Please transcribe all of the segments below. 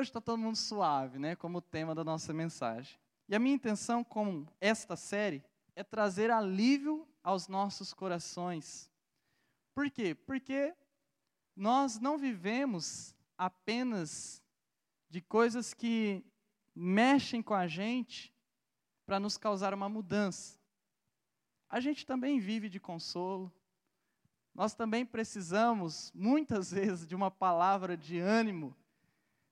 hoje está todo mundo suave, né? Como tema da nossa mensagem. E a minha intenção com esta série é trazer alívio aos nossos corações. Por quê? Porque nós não vivemos apenas de coisas que mexem com a gente para nos causar uma mudança. A gente também vive de consolo. Nós também precisamos, muitas vezes, de uma palavra de ânimo,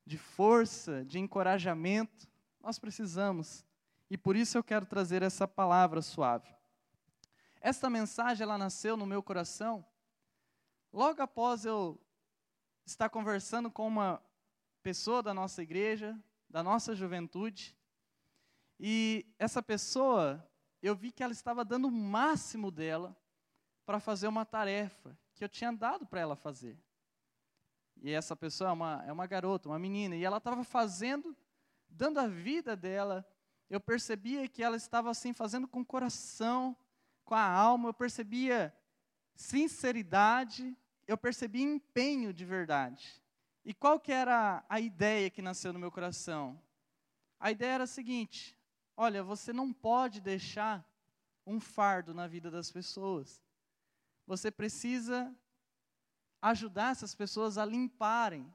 de força, de encorajamento. Nós precisamos. E por isso eu quero trazer essa palavra suave. Esta mensagem ela nasceu no meu coração logo após eu estar conversando com uma pessoa da nossa igreja, da nossa juventude, e essa pessoa, eu vi que ela estava dando o máximo dela para fazer uma tarefa que eu tinha dado para ela fazer. E essa pessoa é uma, é uma garota, uma menina, e ela estava fazendo, dando a vida dela. Eu percebia que ela estava assim, fazendo com o coração, com a alma, eu percebia sinceridade, eu percebia empenho de verdade. E qual que era a ideia que nasceu no meu coração? A ideia era a seguinte: olha, você não pode deixar um fardo na vida das pessoas. Você precisa ajudar essas pessoas a limparem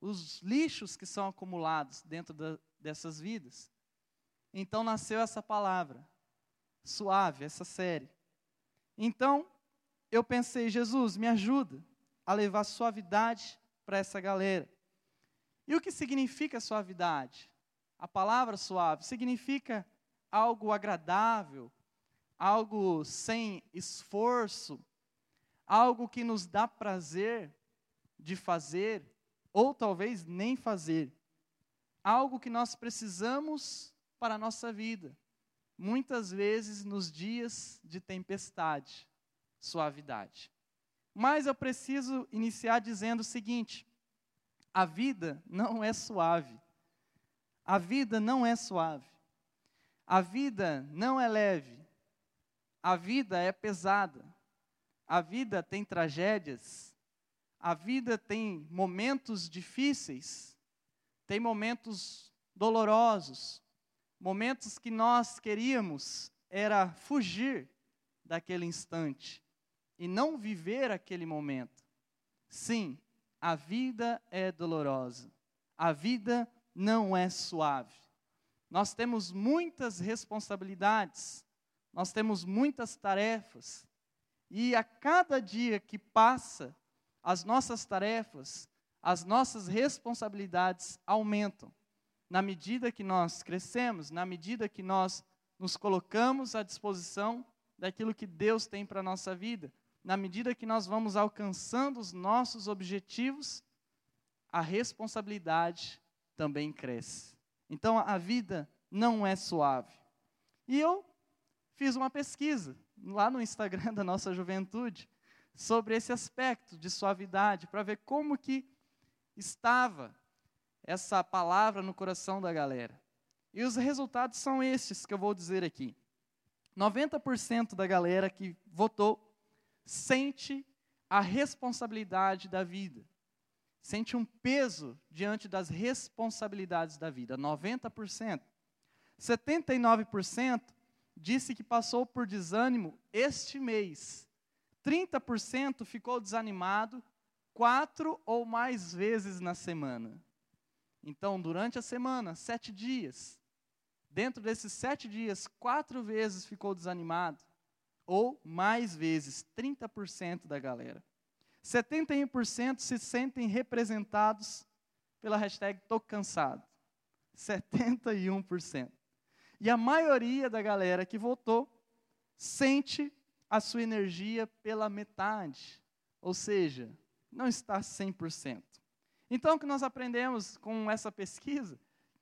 os lixos que são acumulados dentro da, dessas vidas. Então nasceu essa palavra, suave, essa série. Então, eu pensei, Jesus, me ajuda a levar suavidade para essa galera. E o que significa suavidade? A palavra suave significa algo agradável, algo sem esforço, algo que nos dá prazer de fazer, ou talvez nem fazer. Algo que nós precisamos para a nossa vida muitas vezes nos dias de tempestade, suavidade. Mas eu preciso iniciar dizendo o seguinte: a vida não é suave. A vida não é suave. A vida não é leve. A vida é pesada. A vida tem tragédias. A vida tem momentos difíceis. Tem momentos dolorosos momentos que nós queríamos era fugir daquele instante e não viver aquele momento. Sim, a vida é dolorosa. A vida não é suave. Nós temos muitas responsabilidades, nós temos muitas tarefas, e a cada dia que passa, as nossas tarefas, as nossas responsabilidades aumentam na medida que nós crescemos, na medida que nós nos colocamos à disposição daquilo que Deus tem para a nossa vida, na medida que nós vamos alcançando os nossos objetivos, a responsabilidade também cresce. Então a vida não é suave. E eu fiz uma pesquisa lá no Instagram da nossa juventude sobre esse aspecto de suavidade, para ver como que estava essa palavra no coração da galera. E os resultados são estes que eu vou dizer aqui. 90% da galera que votou sente a responsabilidade da vida. Sente um peso diante das responsabilidades da vida. 90%. 79% disse que passou por desânimo este mês. 30% ficou desanimado quatro ou mais vezes na semana. Então, durante a semana, sete dias, dentro desses sete dias, quatro vezes ficou desanimado, ou mais vezes, 30% da galera. 71% se sentem representados pela hashtag tô cansado. 71%. E a maioria da galera que votou sente a sua energia pela metade. Ou seja, não está 100%. Então, o que nós aprendemos com essa pesquisa,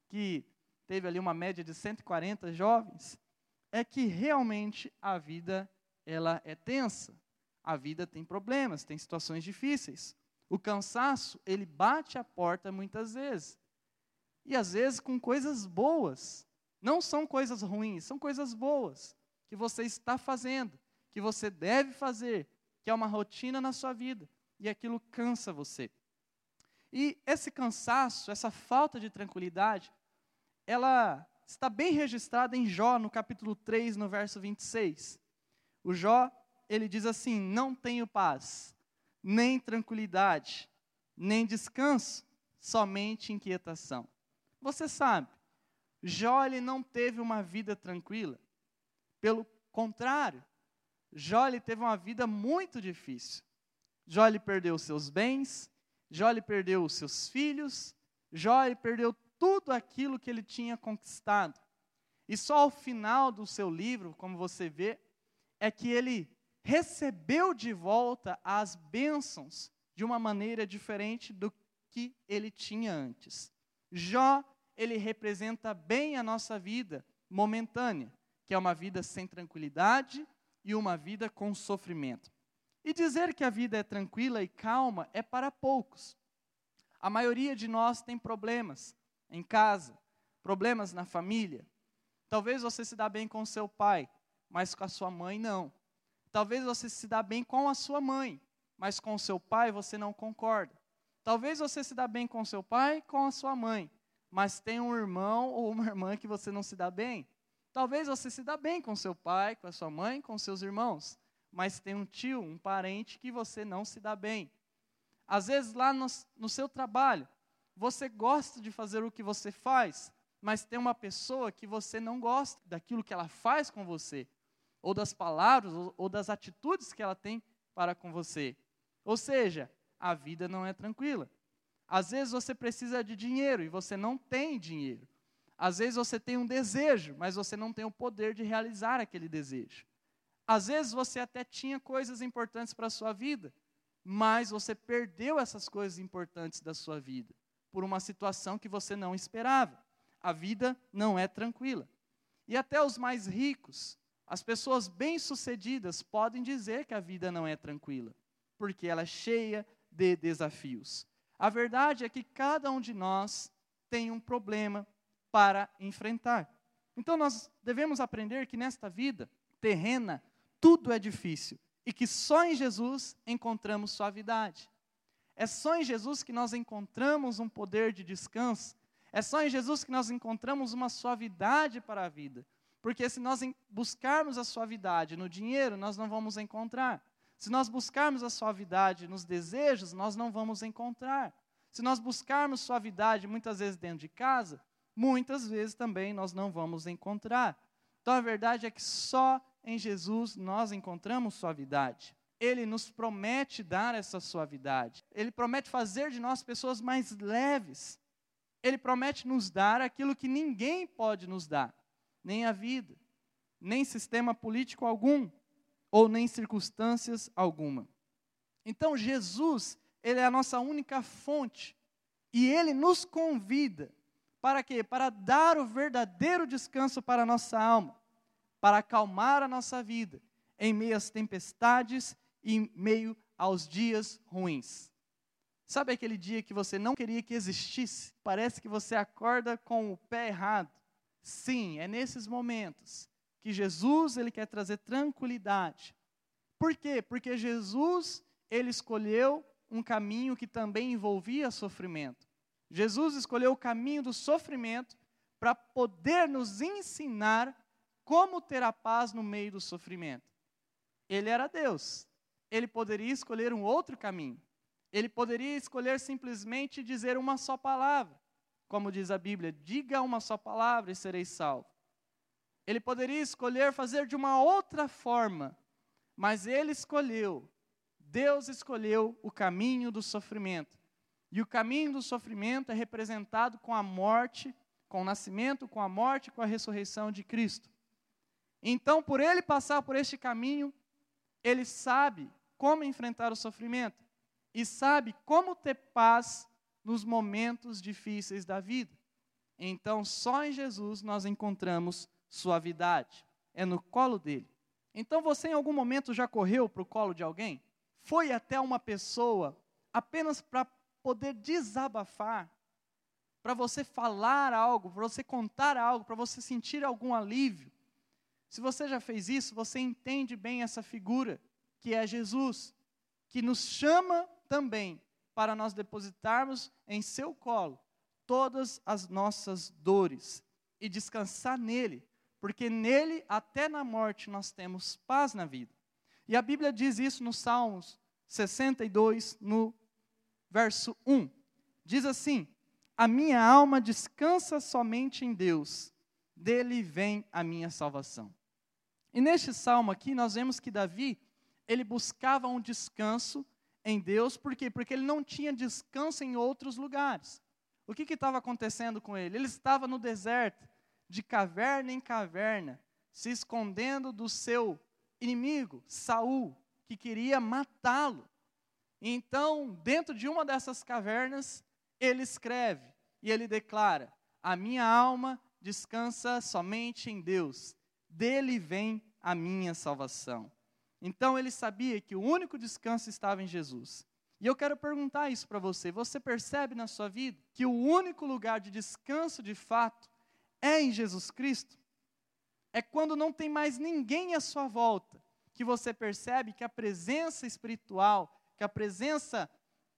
que teve ali uma média de 140 jovens, é que realmente a vida ela é tensa. A vida tem problemas, tem situações difíceis. O cansaço, ele bate a porta muitas vezes. E às vezes com coisas boas. Não são coisas ruins, são coisas boas que você está fazendo, que você deve fazer, que é uma rotina na sua vida, e aquilo cansa você. E esse cansaço, essa falta de tranquilidade, ela está bem registrada em Jó, no capítulo 3, no verso 26. O Jó, ele diz assim: Não tenho paz, nem tranquilidade, nem descanso, somente inquietação. Você sabe, Jó ele não teve uma vida tranquila. Pelo contrário, Jó ele teve uma vida muito difícil. Jó ele perdeu seus bens, Jó ele perdeu os seus filhos, Jó ele perdeu tudo aquilo que ele tinha conquistado. E só ao final do seu livro, como você vê, é que ele recebeu de volta as bênçãos de uma maneira diferente do que ele tinha antes. Jó, ele representa bem a nossa vida momentânea, que é uma vida sem tranquilidade e uma vida com sofrimento. E dizer que a vida é tranquila e calma é para poucos. A maioria de nós tem problemas em casa, problemas na família. Talvez você se dá bem com seu pai, mas com a sua mãe não. Talvez você se dá bem com a sua mãe, mas com seu pai você não concorda. Talvez você se dá bem com seu pai, com a sua mãe, mas tem um irmão ou uma irmã que você não se dá bem. Talvez você se dá bem com seu pai, com a sua mãe, com seus irmãos, mas tem um tio, um parente que você não se dá bem. Às vezes lá no, no seu trabalho, você gosta de fazer o que você faz, mas tem uma pessoa que você não gosta daquilo que ela faz com você, ou das palavras, ou, ou das atitudes que ela tem para com você. Ou seja, a vida não é tranquila. Às vezes você precisa de dinheiro e você não tem dinheiro. Às vezes você tem um desejo, mas você não tem o poder de realizar aquele desejo. Às vezes você até tinha coisas importantes para a sua vida, mas você perdeu essas coisas importantes da sua vida por uma situação que você não esperava. A vida não é tranquila. E até os mais ricos, as pessoas bem-sucedidas podem dizer que a vida não é tranquila, porque ela é cheia de desafios. A verdade é que cada um de nós tem um problema para enfrentar. Então nós devemos aprender que nesta vida terrena tudo é difícil e que só em Jesus encontramos suavidade. É só em Jesus que nós encontramos um poder de descanso. É só em Jesus que nós encontramos uma suavidade para a vida. Porque se nós buscarmos a suavidade no dinheiro, nós não vamos encontrar. Se nós buscarmos a suavidade nos desejos, nós não vamos encontrar. Se nós buscarmos suavidade muitas vezes dentro de casa, muitas vezes também nós não vamos encontrar. Então a verdade é que só em Jesus nós encontramos suavidade ele nos promete dar essa suavidade. Ele promete fazer de nós pessoas mais leves. Ele promete nos dar aquilo que ninguém pode nos dar, nem a vida, nem sistema político algum, ou nem circunstâncias alguma. Então Jesus, ele é a nossa única fonte, e ele nos convida para quê? Para dar o verdadeiro descanso para a nossa alma, para acalmar a nossa vida em meio às tempestades em meio aos dias ruins. Sabe aquele dia que você não queria que existisse? Parece que você acorda com o pé errado. Sim, é nesses momentos que Jesus ele quer trazer tranquilidade. Por quê? Porque Jesus ele escolheu um caminho que também envolvia sofrimento. Jesus escolheu o caminho do sofrimento para poder nos ensinar como ter a paz no meio do sofrimento. Ele era Deus, ele poderia escolher um outro caminho. Ele poderia escolher simplesmente dizer uma só palavra. Como diz a Bíblia, diga uma só palavra e sereis salvo. Ele poderia escolher fazer de uma outra forma, mas ele escolheu, Deus escolheu o caminho do sofrimento. E o caminho do sofrimento é representado com a morte, com o nascimento, com a morte, com a ressurreição de Cristo. Então, por ele passar por este caminho, ele sabe como enfrentar o sofrimento e sabe como ter paz nos momentos difíceis da vida. Então, só em Jesus nós encontramos suavidade. É no colo dele. Então, você em algum momento já correu para o colo de alguém? Foi até uma pessoa apenas para poder desabafar, para você falar algo, para você contar algo, para você sentir algum alívio? Se você já fez isso, você entende bem essa figura que é Jesus, que nos chama também para nós depositarmos em seu colo todas as nossas dores e descansar nele, porque nele, até na morte, nós temos paz na vida. E a Bíblia diz isso no Salmos 62, no verso 1. Diz assim: A minha alma descansa somente em Deus, dele vem a minha salvação. E neste salmo aqui, nós vemos que Davi, ele buscava um descanso em Deus, por quê? Porque ele não tinha descanso em outros lugares. O que estava acontecendo com ele? Ele estava no deserto, de caverna em caverna, se escondendo do seu inimigo, Saul, que queria matá-lo. Então, dentro de uma dessas cavernas, ele escreve e ele declara: A minha alma descansa somente em Deus, dele vem a minha salvação. Então ele sabia que o único descanso estava em Jesus. E eu quero perguntar isso para você: você percebe na sua vida que o único lugar de descanso de fato é em Jesus Cristo? É quando não tem mais ninguém à sua volta que você percebe que a presença espiritual, que a presença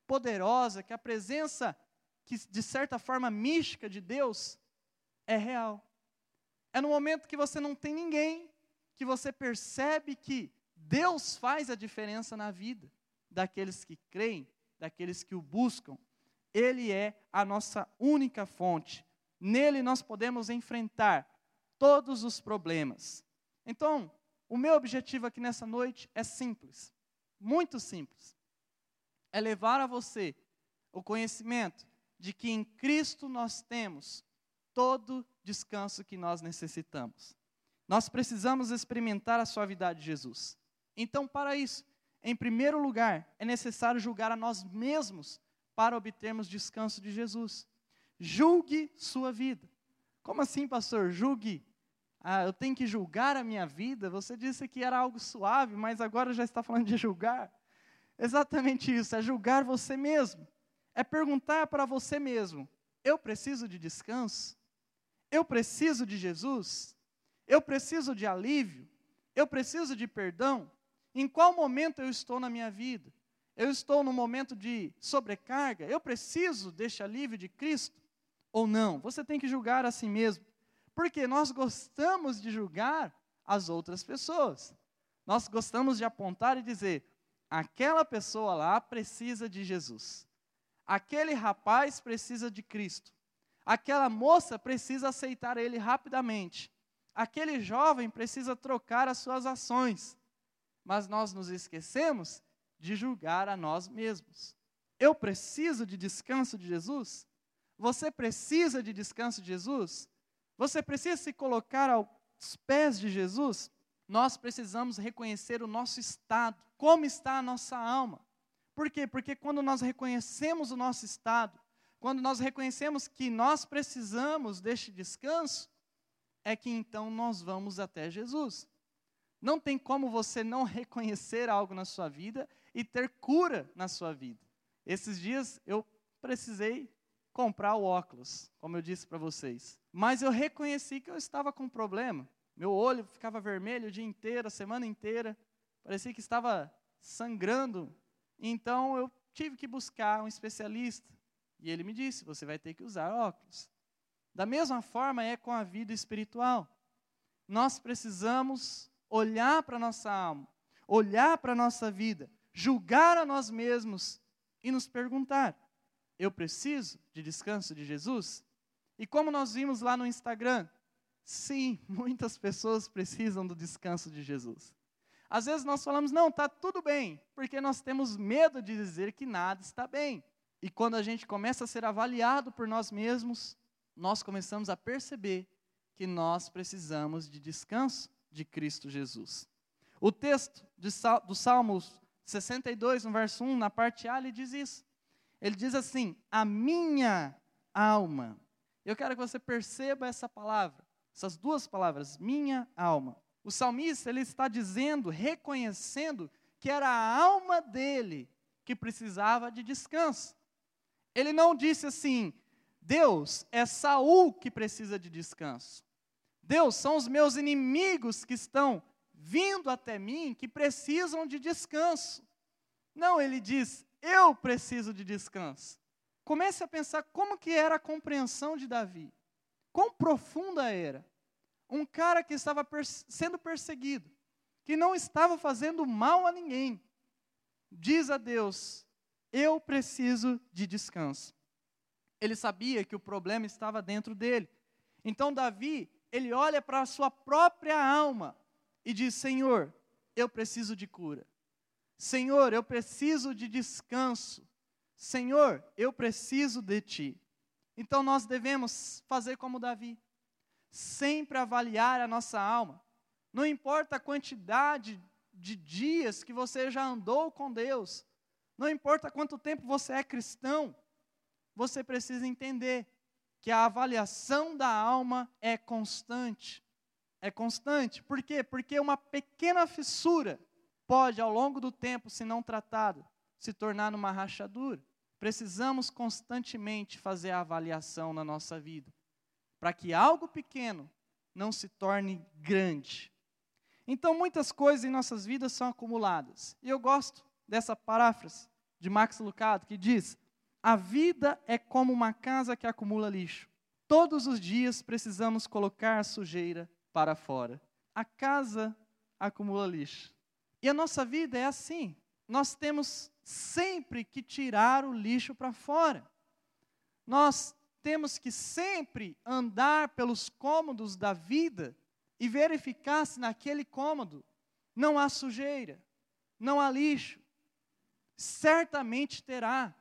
poderosa, que a presença que de certa forma mística de Deus é real. É no momento que você não tem ninguém que você percebe que Deus faz a diferença na vida daqueles que creem, daqueles que o buscam. Ele é a nossa única fonte. Nele nós podemos enfrentar todos os problemas. Então, o meu objetivo aqui nessa noite é simples, muito simples. É levar a você o conhecimento de que em Cristo nós temos todo descanso que nós necessitamos. Nós precisamos experimentar a suavidade de Jesus. Então, para isso, em primeiro lugar, é necessário julgar a nós mesmos para obtermos descanso de Jesus. Julgue sua vida. Como assim, pastor? Julgue. Ah, eu tenho que julgar a minha vida? Você disse que era algo suave, mas agora já está falando de julgar. Exatamente isso, é julgar você mesmo. É perguntar para você mesmo: eu preciso de descanso? Eu preciso de Jesus? Eu preciso de alívio? Eu preciso de perdão? Em qual momento eu estou na minha vida? Eu estou no momento de sobrecarga? Eu preciso deste alívio de Cristo? Ou não? Você tem que julgar a si mesmo. Porque nós gostamos de julgar as outras pessoas. Nós gostamos de apontar e dizer: aquela pessoa lá precisa de Jesus. Aquele rapaz precisa de Cristo. Aquela moça precisa aceitar ele rapidamente. Aquele jovem precisa trocar as suas ações mas nós nos esquecemos de julgar a nós mesmos. Eu preciso de descanso de Jesus? Você precisa de descanso de Jesus? Você precisa se colocar aos pés de Jesus? Nós precisamos reconhecer o nosso estado, como está a nossa alma. Por quê? Porque quando nós reconhecemos o nosso estado, quando nós reconhecemos que nós precisamos deste descanso, é que então nós vamos até Jesus. Não tem como você não reconhecer algo na sua vida e ter cura na sua vida. Esses dias eu precisei comprar o óculos, como eu disse para vocês. Mas eu reconheci que eu estava com um problema. Meu olho ficava vermelho o dia inteiro, a semana inteira. Parecia que estava sangrando. Então eu tive que buscar um especialista. E ele me disse: você vai ter que usar óculos. Da mesma forma é com a vida espiritual. Nós precisamos olhar para a nossa alma, olhar para a nossa vida, julgar a nós mesmos e nos perguntar: eu preciso de descanso de Jesus? E como nós vimos lá no Instagram, sim, muitas pessoas precisam do descanso de Jesus. Às vezes nós falamos, não, está tudo bem, porque nós temos medo de dizer que nada está bem. E quando a gente começa a ser avaliado por nós mesmos, nós começamos a perceber que nós precisamos de descanso de Cristo Jesus. O texto do Salmo 62, no verso 1, na parte A, ele diz isso. Ele diz assim: A minha alma. Eu quero que você perceba essa palavra, essas duas palavras, minha alma. O salmista, ele está dizendo, reconhecendo que era a alma dele que precisava de descanso. Ele não disse assim: Deus, é Saul que precisa de descanso. Deus, são os meus inimigos que estão vindo até mim, que precisam de descanso. Não, ele diz: eu preciso de descanso. Comece a pensar como que era a compreensão de Davi. Quão profunda era. Um cara que estava sendo perseguido, que não estava fazendo mal a ninguém, diz a Deus: Eu preciso de descanso. Ele sabia que o problema estava dentro dele. Então, Davi, ele olha para a sua própria alma e diz: Senhor, eu preciso de cura. Senhor, eu preciso de descanso. Senhor, eu preciso de ti. Então nós devemos fazer como Davi, sempre avaliar a nossa alma. Não importa a quantidade de dias que você já andou com Deus, não importa quanto tempo você é cristão, você precisa entender que a avaliação da alma é constante. É constante. Por quê? Porque uma pequena fissura pode, ao longo do tempo, se não tratado, se tornar numa rachadura. Precisamos constantemente fazer a avaliação na nossa vida, para que algo pequeno não se torne grande. Então, muitas coisas em nossas vidas são acumuladas. E eu gosto dessa paráfrase de Max Lucado, que diz: A vida é como uma casa que acumula lixo. Todos os dias precisamos colocar a sujeira para fora. A casa acumula lixo. E a nossa vida é assim. Nós temos sempre que tirar o lixo para fora. Nós temos que sempre andar pelos cômodos da vida e verificar se naquele cômodo não há sujeira, não há lixo. Certamente terá.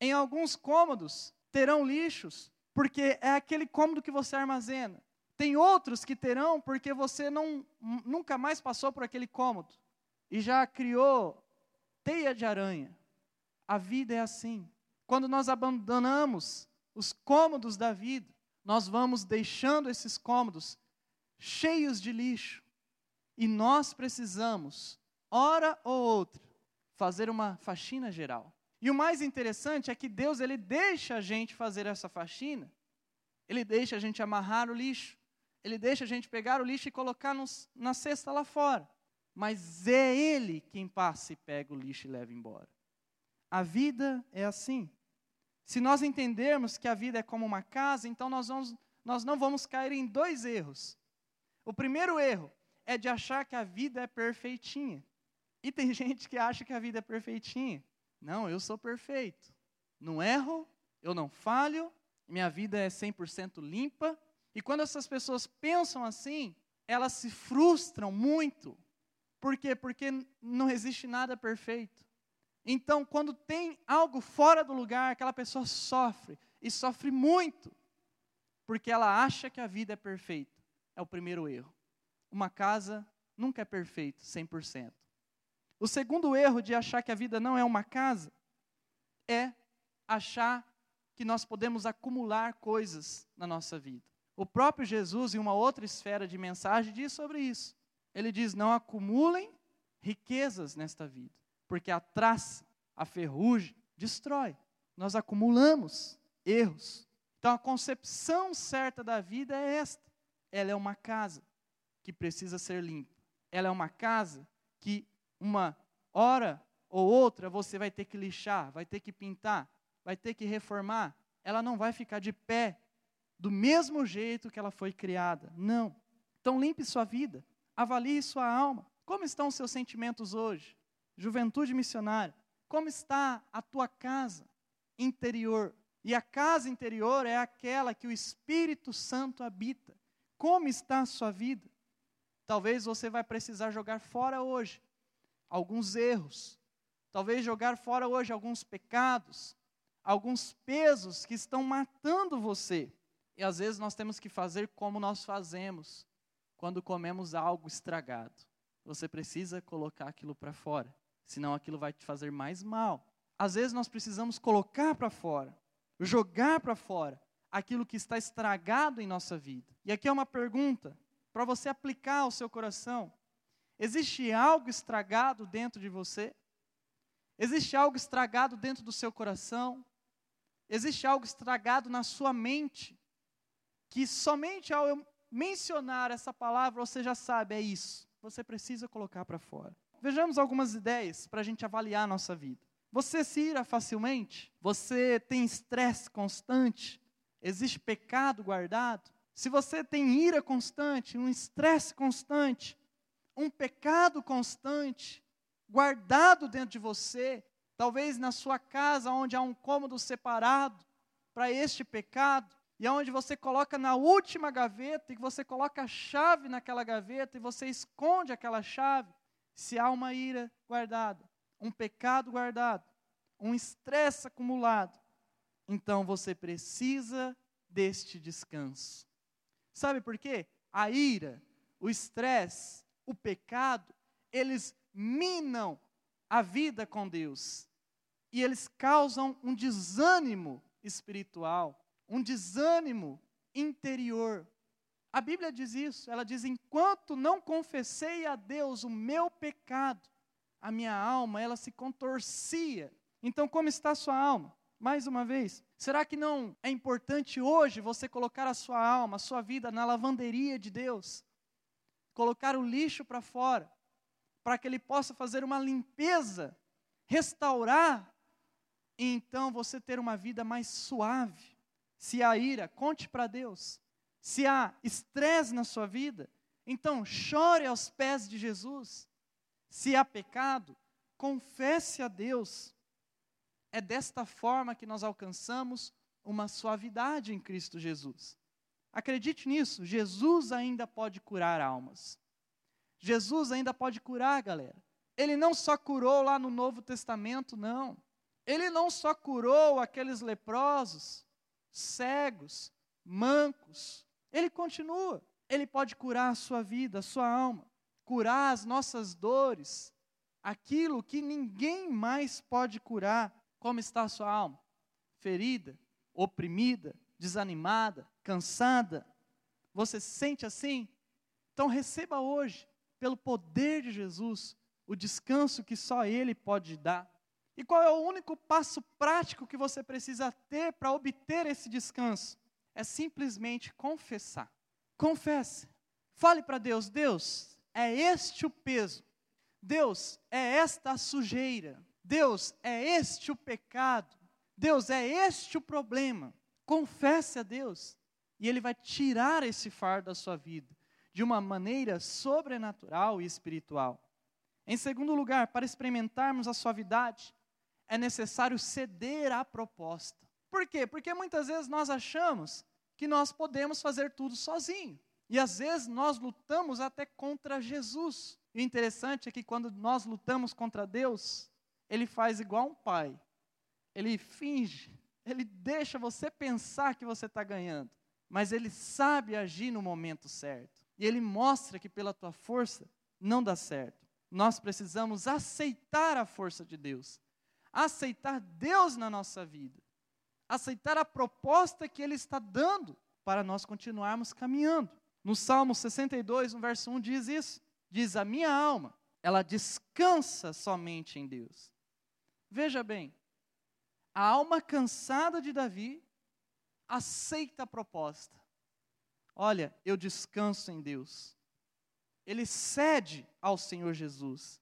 Em alguns cômodos terão lixos, porque é aquele cômodo que você armazena. Tem outros que terão porque você não, nunca mais passou por aquele cômodo e já criou teia de aranha. A vida é assim. Quando nós abandonamos os cômodos da vida, nós vamos deixando esses cômodos cheios de lixo. E nós precisamos, hora ou outra, fazer uma faxina geral. E o mais interessante é que Deus ele deixa a gente fazer essa faxina. Ele deixa a gente amarrar o lixo. Ele deixa a gente pegar o lixo e colocar nos, na cesta lá fora mas é Ele quem passa e pega o lixo e leva embora. A vida é assim. Se nós entendermos que a vida é como uma casa, então nós, vamos, nós não vamos cair em dois erros. O primeiro erro é de achar que a vida é perfeitinha. E tem gente que acha que a vida é perfeitinha. Não, eu sou perfeito. Não erro, eu não falho, minha vida é 100% limpa. E quando essas pessoas pensam assim, elas se frustram muito, por quê? Porque não existe nada perfeito. Então, quando tem algo fora do lugar, aquela pessoa sofre, e sofre muito, porque ela acha que a vida é perfeita. É o primeiro erro. Uma casa nunca é perfeita, 100%. O segundo erro de achar que a vida não é uma casa é achar que nós podemos acumular coisas na nossa vida. O próprio Jesus, em uma outra esfera de mensagem, diz sobre isso. Ele diz: não acumulem riquezas nesta vida, porque a traça, a ferrugem, destrói. Nós acumulamos erros. Então a concepção certa da vida é esta: ela é uma casa que precisa ser limpa. Ela é uma casa que uma hora ou outra você vai ter que lixar, vai ter que pintar, vai ter que reformar. Ela não vai ficar de pé do mesmo jeito que ela foi criada. Não. Então limpe sua vida. Avalie sua alma. Como estão os seus sentimentos hoje? Juventude missionária. Como está a tua casa interior? E a casa interior é aquela que o Espírito Santo habita. Como está a sua vida? Talvez você vai precisar jogar fora hoje alguns erros. Talvez jogar fora hoje alguns pecados, alguns pesos que estão matando você. E às vezes nós temos que fazer como nós fazemos quando comemos algo estragado. Você precisa colocar aquilo para fora, senão aquilo vai te fazer mais mal. Às vezes nós precisamos colocar para fora, jogar para fora aquilo que está estragado em nossa vida. E aqui é uma pergunta para você aplicar ao seu coração. Existe algo estragado dentro de você? Existe algo estragado dentro do seu coração? Existe algo estragado na sua mente? Que somente ao mencionar essa palavra, você já sabe, é isso. Você precisa colocar para fora. Vejamos algumas ideias para a gente avaliar a nossa vida. Você se ira facilmente? Você tem estresse constante? Existe pecado guardado? Se você tem ira constante, um estresse constante, um pecado constante guardado dentro de você, talvez na sua casa onde há um cômodo separado para este pecado, e onde você coloca na última gaveta, e você coloca a chave naquela gaveta, e você esconde aquela chave, se há uma ira guardada, um pecado guardado, um estresse acumulado, então você precisa deste descanso. Sabe por quê? A ira, o estresse, o pecado, eles minam a vida com Deus. E eles causam um desânimo espiritual, um desânimo interior. A Bíblia diz isso, ela diz: enquanto não confessei a Deus o meu pecado, a minha alma, ela se contorcia. Então, como está a sua alma? Mais uma vez, será que não é importante hoje você colocar a sua alma, a sua vida na lavanderia de Deus? Colocar o lixo para fora, para que Ele possa fazer uma limpeza, restaurar, e então você ter uma vida mais suave. Se há ira, conte para Deus. Se há estresse na sua vida, então chore aos pés de Jesus. Se há pecado, confesse a Deus. É desta forma que nós alcançamos uma suavidade em Cristo Jesus. Acredite nisso, Jesus ainda pode curar almas. Jesus ainda pode curar, galera. Ele não só curou lá no Novo Testamento, não. Ele não só curou aqueles leprosos, cegos, mancos. Ele continua. Ele pode curar a sua vida, a sua alma, curar as nossas dores, aquilo que ninguém mais pode curar. Como está a sua alma? Ferida, oprimida, desanimada, cansada? Você se sente assim? Então receba hoje, pelo poder de Jesus, o descanso que só Ele pode dar. E qual é o único passo prático que você precisa ter para obter esse descanso? É simplesmente confessar. Confesse. Fale para Deus: Deus, é este o peso. Deus, é esta a sujeira. Deus, é este o pecado. Deus, é este o problema. Confesse a Deus e Ele vai tirar esse fardo da sua vida de uma maneira sobrenatural e espiritual. Em segundo lugar, para experimentarmos a suavidade, é necessário ceder à proposta. Por quê? Porque muitas vezes nós achamos que nós podemos fazer tudo sozinho. E às vezes nós lutamos até contra Jesus. E o interessante é que quando nós lutamos contra Deus, ele faz igual um pai. Ele finge, ele deixa você pensar que você está ganhando, mas ele sabe agir no momento certo. E ele mostra que pela tua força não dá certo. Nós precisamos aceitar a força de Deus, aceitar Deus na nossa vida, aceitar a proposta que Ele está dando para nós continuarmos caminhando. No Salmo 62, no verso 1, diz isso: diz, A minha alma, ela descansa somente em Deus. Veja bem, a alma cansada de Davi aceita a proposta. Olha, eu descanso em Deus. Ele cede ao Senhor Jesus.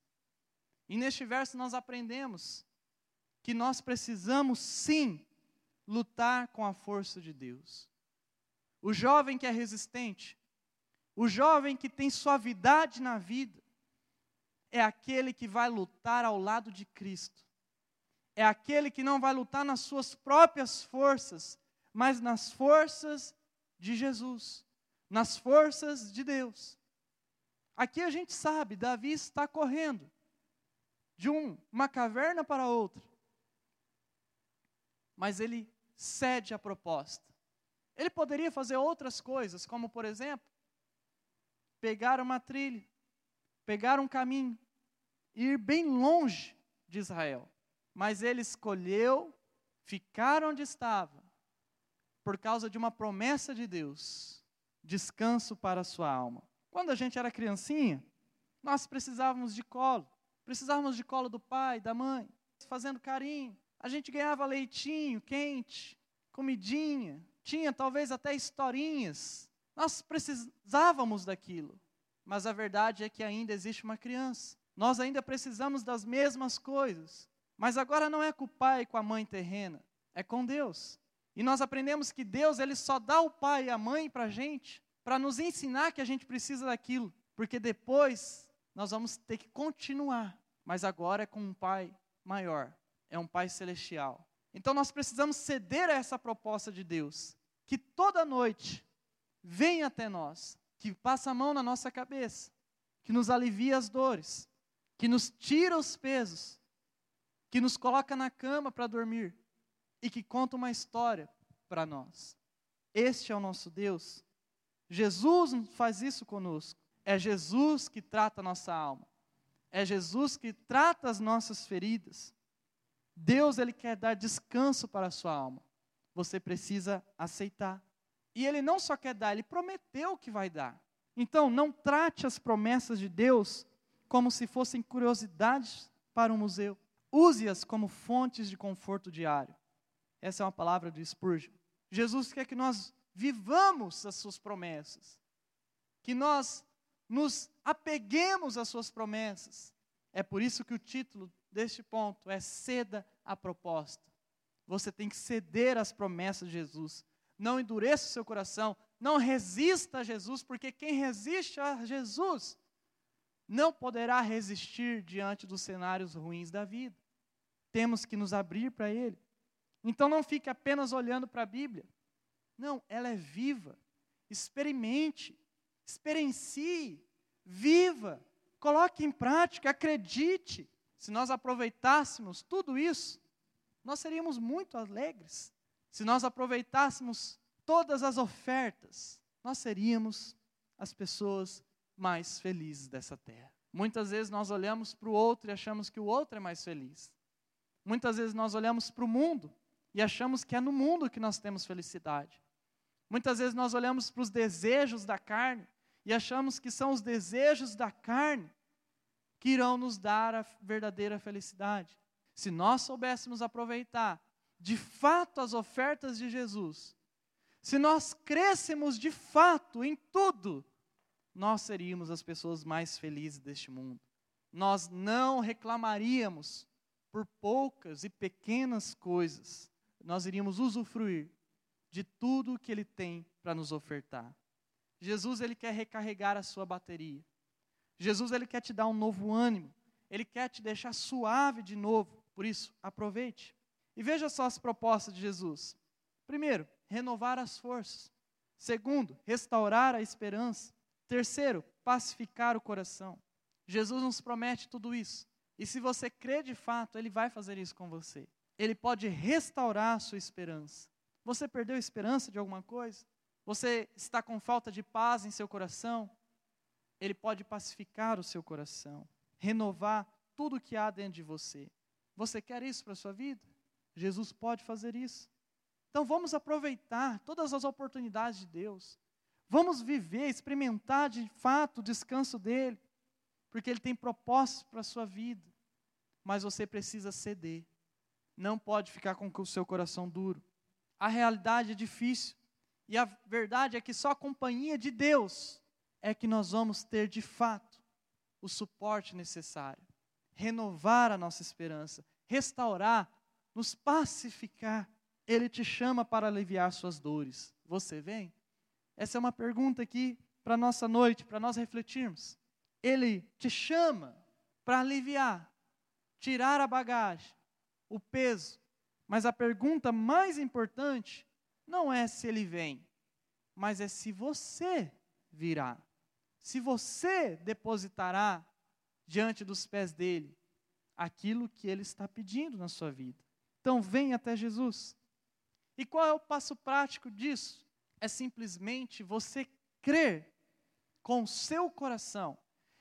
E neste verso nós aprendemos que nós precisamos sim lutar com a força de Deus. O jovem que é resistente, o jovem que tem suavidade na vida, é aquele que vai lutar ao lado de Cristo é aquele que não vai lutar nas suas próprias forças, mas nas forças de Jesus, nas forças de Deus. Aqui a gente sabe, Davi está correndo de um, uma caverna para outra, mas ele cede à proposta. Ele poderia fazer outras coisas, como por exemplo, pegar uma trilha, pegar um caminho, ir bem longe de Israel mas ele escolheu ficar onde estava, por causa de uma promessa de Deus descanso para a sua alma. Quando a gente era criancinha, nós precisávamos de colo, precisávamos de colo do pai, da mãe, fazendo carinho. A gente ganhava leitinho quente, comidinha, tinha talvez até historinhas. Nós precisávamos daquilo, mas a verdade é que ainda existe uma criança. Nós ainda precisamos das mesmas coisas. Mas agora não é com o pai e com a mãe terrena, é com Deus. E nós aprendemos que Deus ele só dá o pai e a mãe para a gente, para nos ensinar que a gente precisa daquilo, porque depois nós vamos ter que continuar, mas agora é com um pai maior, é um pai celestial. Então nós precisamos ceder a essa proposta de Deus, que toda noite vem até nós, que passa a mão na nossa cabeça, que nos alivia as dores, que nos tira os pesos, que nos coloca na cama para dormir e que conta uma história para nós. Este é o nosso Deus. Jesus faz isso conosco. É Jesus que trata a nossa alma. É Jesus que trata as nossas feridas. Deus ele quer dar descanso para a sua alma. Você precisa aceitar. E ele não só quer dar, ele prometeu que vai dar. Então, não trate as promessas de Deus como se fossem curiosidades para um museu. Use-as como fontes de conforto diário. Essa é uma palavra de Spurgeon. Jesus quer que nós vivamos as suas promessas, que nós nos apeguemos às suas promessas. É por isso que o título deste ponto é ceda a proposta. Você tem que ceder às promessas de Jesus. Não endureça o seu coração, não resista a Jesus, porque quem resiste a Jesus não poderá resistir diante dos cenários ruins da vida. Temos que nos abrir para Ele. Então não fique apenas olhando para a Bíblia. Não, ela é viva. Experimente, experiencie, viva, coloque em prática, acredite. Se nós aproveitássemos tudo isso, nós seríamos muito alegres. Se nós aproveitássemos todas as ofertas, nós seríamos as pessoas mais felizes dessa terra. Muitas vezes nós olhamos para o outro e achamos que o outro é mais feliz. Muitas vezes nós olhamos para o mundo e achamos que é no mundo que nós temos felicidade. Muitas vezes nós olhamos para os desejos da carne e achamos que são os desejos da carne que irão nos dar a verdadeira felicidade. Se nós soubéssemos aproveitar de fato as ofertas de Jesus, se nós crescemos de fato em tudo, nós seríamos as pessoas mais felizes deste mundo. Nós não reclamaríamos por poucas e pequenas coisas. Nós iríamos usufruir de tudo que ele tem para nos ofertar. Jesus ele quer recarregar a sua bateria. Jesus ele quer te dar um novo ânimo, ele quer te deixar suave de novo. Por isso, aproveite. E veja só as propostas de Jesus. Primeiro, renovar as forças. Segundo, restaurar a esperança. Terceiro, pacificar o coração. Jesus nos promete tudo isso. E se você crê de fato, ele vai fazer isso com você. Ele pode restaurar a sua esperança. Você perdeu a esperança de alguma coisa? Você está com falta de paz em seu coração? Ele pode pacificar o seu coração, renovar tudo o que há dentro de você. Você quer isso para a sua vida? Jesus pode fazer isso. Então vamos aproveitar todas as oportunidades de Deus. Vamos viver, experimentar de fato o descanso dele, porque ele tem propósitos para a sua vida. Mas você precisa ceder. Não pode ficar com o seu coração duro. A realidade é difícil. E a verdade é que só a companhia de Deus é que nós vamos ter de fato o suporte necessário, renovar a nossa esperança, restaurar, nos pacificar. Ele te chama para aliviar suas dores. Você vem? Essa é uma pergunta aqui para nossa noite, para nós refletirmos. Ele te chama para aliviar, tirar a bagagem, o peso. Mas a pergunta mais importante não é se ele vem, mas é se você virá se você depositará diante dos pés dele aquilo que ele está pedindo na sua vida. Então, vem até Jesus. E qual é o passo prático disso? É simplesmente você crer com o seu coração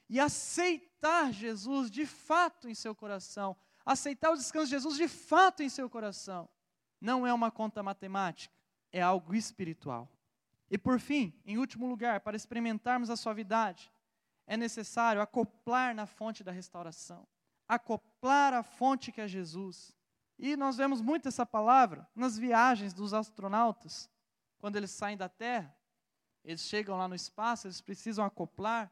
e aceitar Jesus de fato em seu coração, aceitar o descanso de Jesus de fato em seu coração. Não é uma conta matemática, é algo espiritual. E por fim, em último lugar, para experimentarmos a suavidade, é necessário acoplar na fonte da restauração, acoplar a fonte que é Jesus. E nós vemos muito essa palavra nas viagens dos astronautas, quando eles saem da Terra, eles chegam lá no espaço, eles precisam acoplar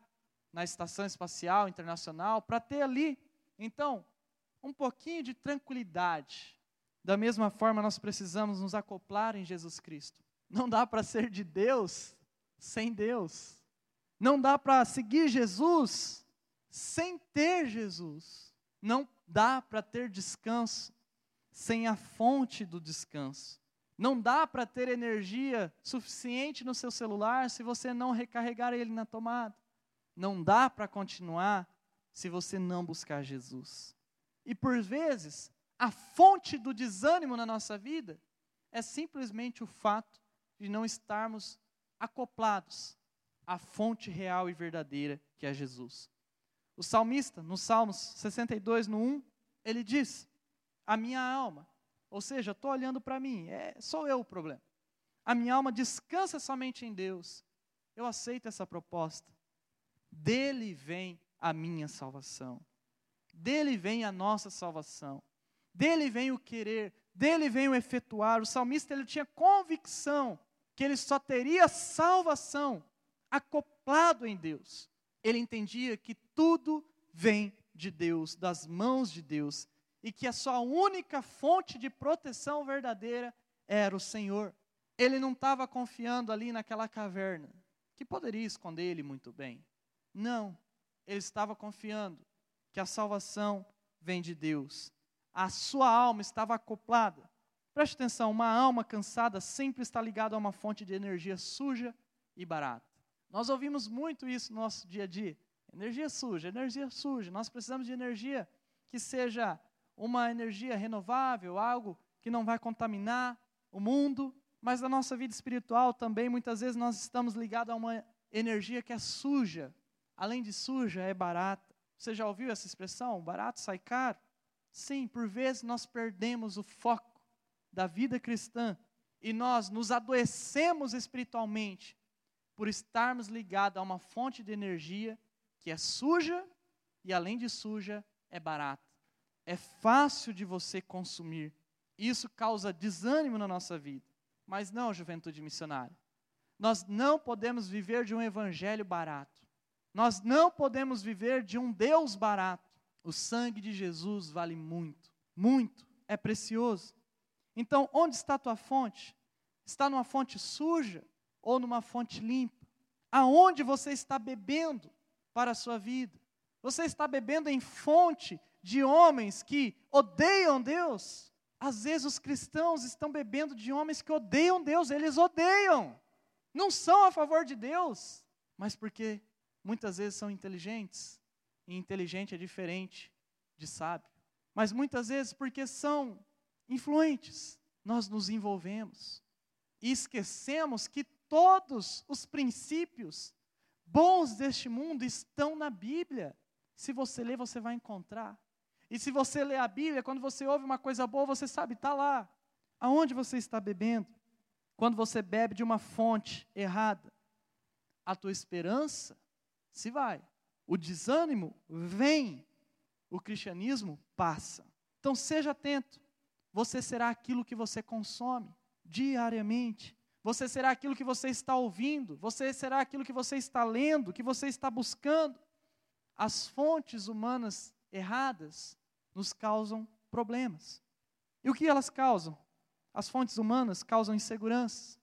na estação espacial internacional para ter ali, então, um pouquinho de tranquilidade. Da mesma forma, nós precisamos nos acoplar em Jesus Cristo. Não dá para ser de Deus sem Deus. Não dá para seguir Jesus sem ter Jesus. Não dá para ter descanso sem a fonte do descanso. Não dá para ter energia suficiente no seu celular se você não recarregar ele na tomada. Não dá para continuar se você não buscar Jesus. E por vezes, a fonte do desânimo na nossa vida é simplesmente o fato de não estarmos acoplados à fonte real e verdadeira que é Jesus. O salmista, no Salmos 62, no 1, ele diz: A minha alma, ou seja, estou olhando para mim, é, sou eu o problema. A minha alma descansa somente em Deus. Eu aceito essa proposta. Dele vem a minha salvação. Dele vem a nossa salvação. Dele vem o querer, dele vem o efetuar. O salmista ele tinha convicção que ele só teria salvação acoplado em Deus. Ele entendia que tudo vem de Deus, das mãos de Deus, e que a sua única fonte de proteção verdadeira era o Senhor. Ele não estava confiando ali naquela caverna, que poderia esconder ele muito bem. Não, ele estava confiando que a salvação vem de Deus. A sua alma estava acoplada Preste atenção, uma alma cansada sempre está ligada a uma fonte de energia suja e barata. Nós ouvimos muito isso no nosso dia a dia. Energia suja, energia suja. Nós precisamos de energia que seja uma energia renovável, algo que não vai contaminar o mundo, mas na nossa vida espiritual também muitas vezes nós estamos ligados a uma energia que é suja. Além de suja, é barata. Você já ouviu essa expressão? Barato sai caro? Sim, por vezes nós perdemos o foco da vida cristã e nós nos adoecemos espiritualmente por estarmos ligados a uma fonte de energia que é suja e, além de suja, é barata. É fácil de você consumir. Isso causa desânimo na nossa vida. Mas não, juventude missionária. Nós não podemos viver de um evangelho barato. Nós não podemos viver de um Deus barato. O sangue de Jesus vale muito, muito, é precioso. Então, onde está a tua fonte? Está numa fonte suja ou numa fonte limpa? Aonde você está bebendo para a sua vida? Você está bebendo em fonte de homens que odeiam Deus? Às vezes os cristãos estão bebendo de homens que odeiam Deus, eles odeiam. Não são a favor de Deus, mas porque muitas vezes são inteligentes. E inteligente é diferente de sábio. Mas muitas vezes porque são influentes, nós nos envolvemos e esquecemos que todos os princípios bons deste mundo estão na Bíblia. Se você ler, você vai encontrar. E se você lê a Bíblia, quando você ouve uma coisa boa, você sabe, está lá. Aonde você está bebendo? Quando você bebe de uma fonte errada, a tua esperança se vai. O desânimo vem. O cristianismo passa. Então seja atento. Você será aquilo que você consome diariamente. Você será aquilo que você está ouvindo. Você será aquilo que você está lendo, que você está buscando. As fontes humanas erradas nos causam problemas. E o que elas causam? As fontes humanas causam inseguranças.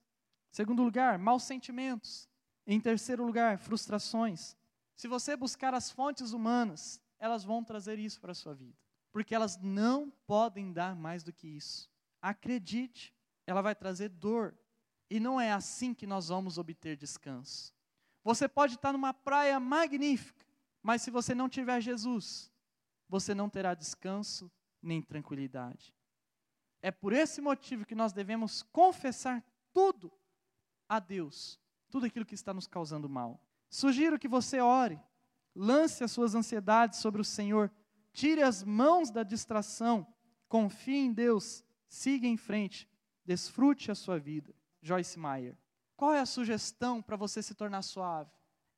Segundo lugar, maus sentimentos. Em terceiro lugar, frustrações. Se você buscar as fontes humanas, elas vão trazer isso para a sua vida porque elas não podem dar mais do que isso. Acredite, ela vai trazer dor. E não é assim que nós vamos obter descanso. Você pode estar numa praia magnífica, mas se você não tiver Jesus, você não terá descanso nem tranquilidade. É por esse motivo que nós devemos confessar tudo a Deus, tudo aquilo que está nos causando mal. Sugiro que você ore, lance as suas ansiedades sobre o Senhor Tire as mãos da distração, confie em Deus, siga em frente, desfrute a sua vida. Joyce Meyer. Qual é a sugestão para você se tornar suave?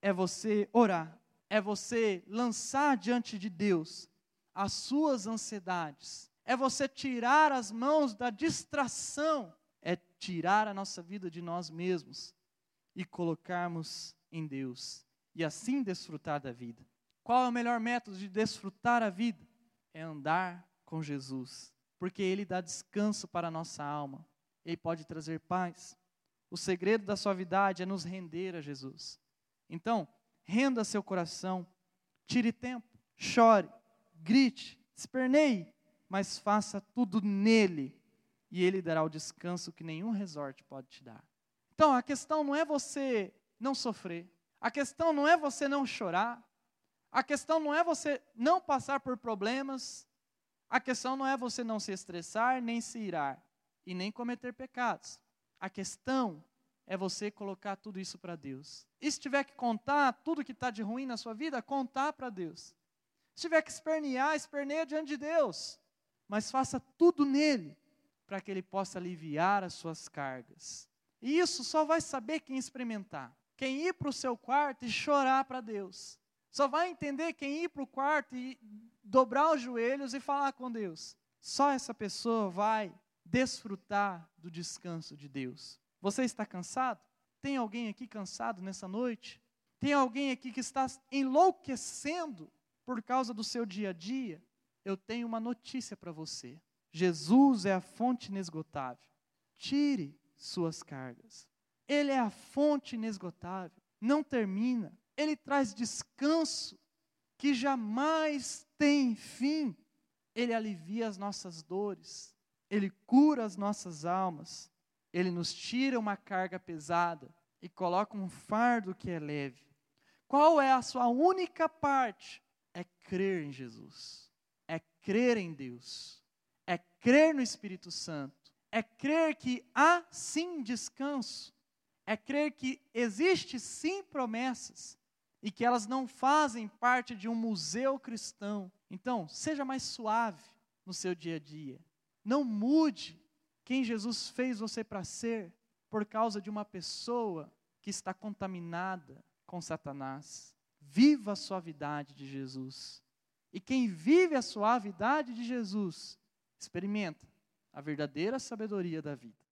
É você orar, é você lançar diante de Deus as suas ansiedades, é você tirar as mãos da distração, é tirar a nossa vida de nós mesmos e colocarmos em Deus e assim desfrutar da vida. Qual é o melhor método de desfrutar a vida? É andar com Jesus, porque Ele dá descanso para a nossa alma, Ele pode trazer paz. O segredo da suavidade é nos render a Jesus. Então, renda seu coração, tire tempo, chore, grite, esperneie, mas faça tudo nele, e ele dará o descanso que nenhum resort pode te dar. Então, a questão não é você não sofrer, a questão não é você não chorar, a questão não é você não passar por problemas, a questão não é você não se estressar, nem se irar, e nem cometer pecados. A questão é você colocar tudo isso para Deus. E se tiver que contar tudo que está de ruim na sua vida, contar para Deus. Se tiver que espernear, esperneia diante de Deus. Mas faça tudo nele, para que ele possa aliviar as suas cargas. E isso só vai saber quem experimentar. Quem ir para o seu quarto e chorar para Deus. Só vai entender quem ir para o quarto e dobrar os joelhos e falar com Deus. Só essa pessoa vai desfrutar do descanso de Deus. Você está cansado? Tem alguém aqui cansado nessa noite? Tem alguém aqui que está enlouquecendo por causa do seu dia a dia? Eu tenho uma notícia para você. Jesus é a fonte inesgotável. Tire suas cargas. Ele é a fonte inesgotável. Não termina. Ele traz descanso que jamais tem fim. Ele alivia as nossas dores, ele cura as nossas almas, ele nos tira uma carga pesada e coloca um fardo que é leve. Qual é a sua única parte? É crer em Jesus, é crer em Deus, é crer no Espírito Santo, é crer que há sim descanso, é crer que existe sim promessas, e que elas não fazem parte de um museu cristão. Então, seja mais suave no seu dia a dia. Não mude quem Jesus fez você para ser por causa de uma pessoa que está contaminada com Satanás. Viva a suavidade de Jesus. E quem vive a suavidade de Jesus, experimenta a verdadeira sabedoria da vida.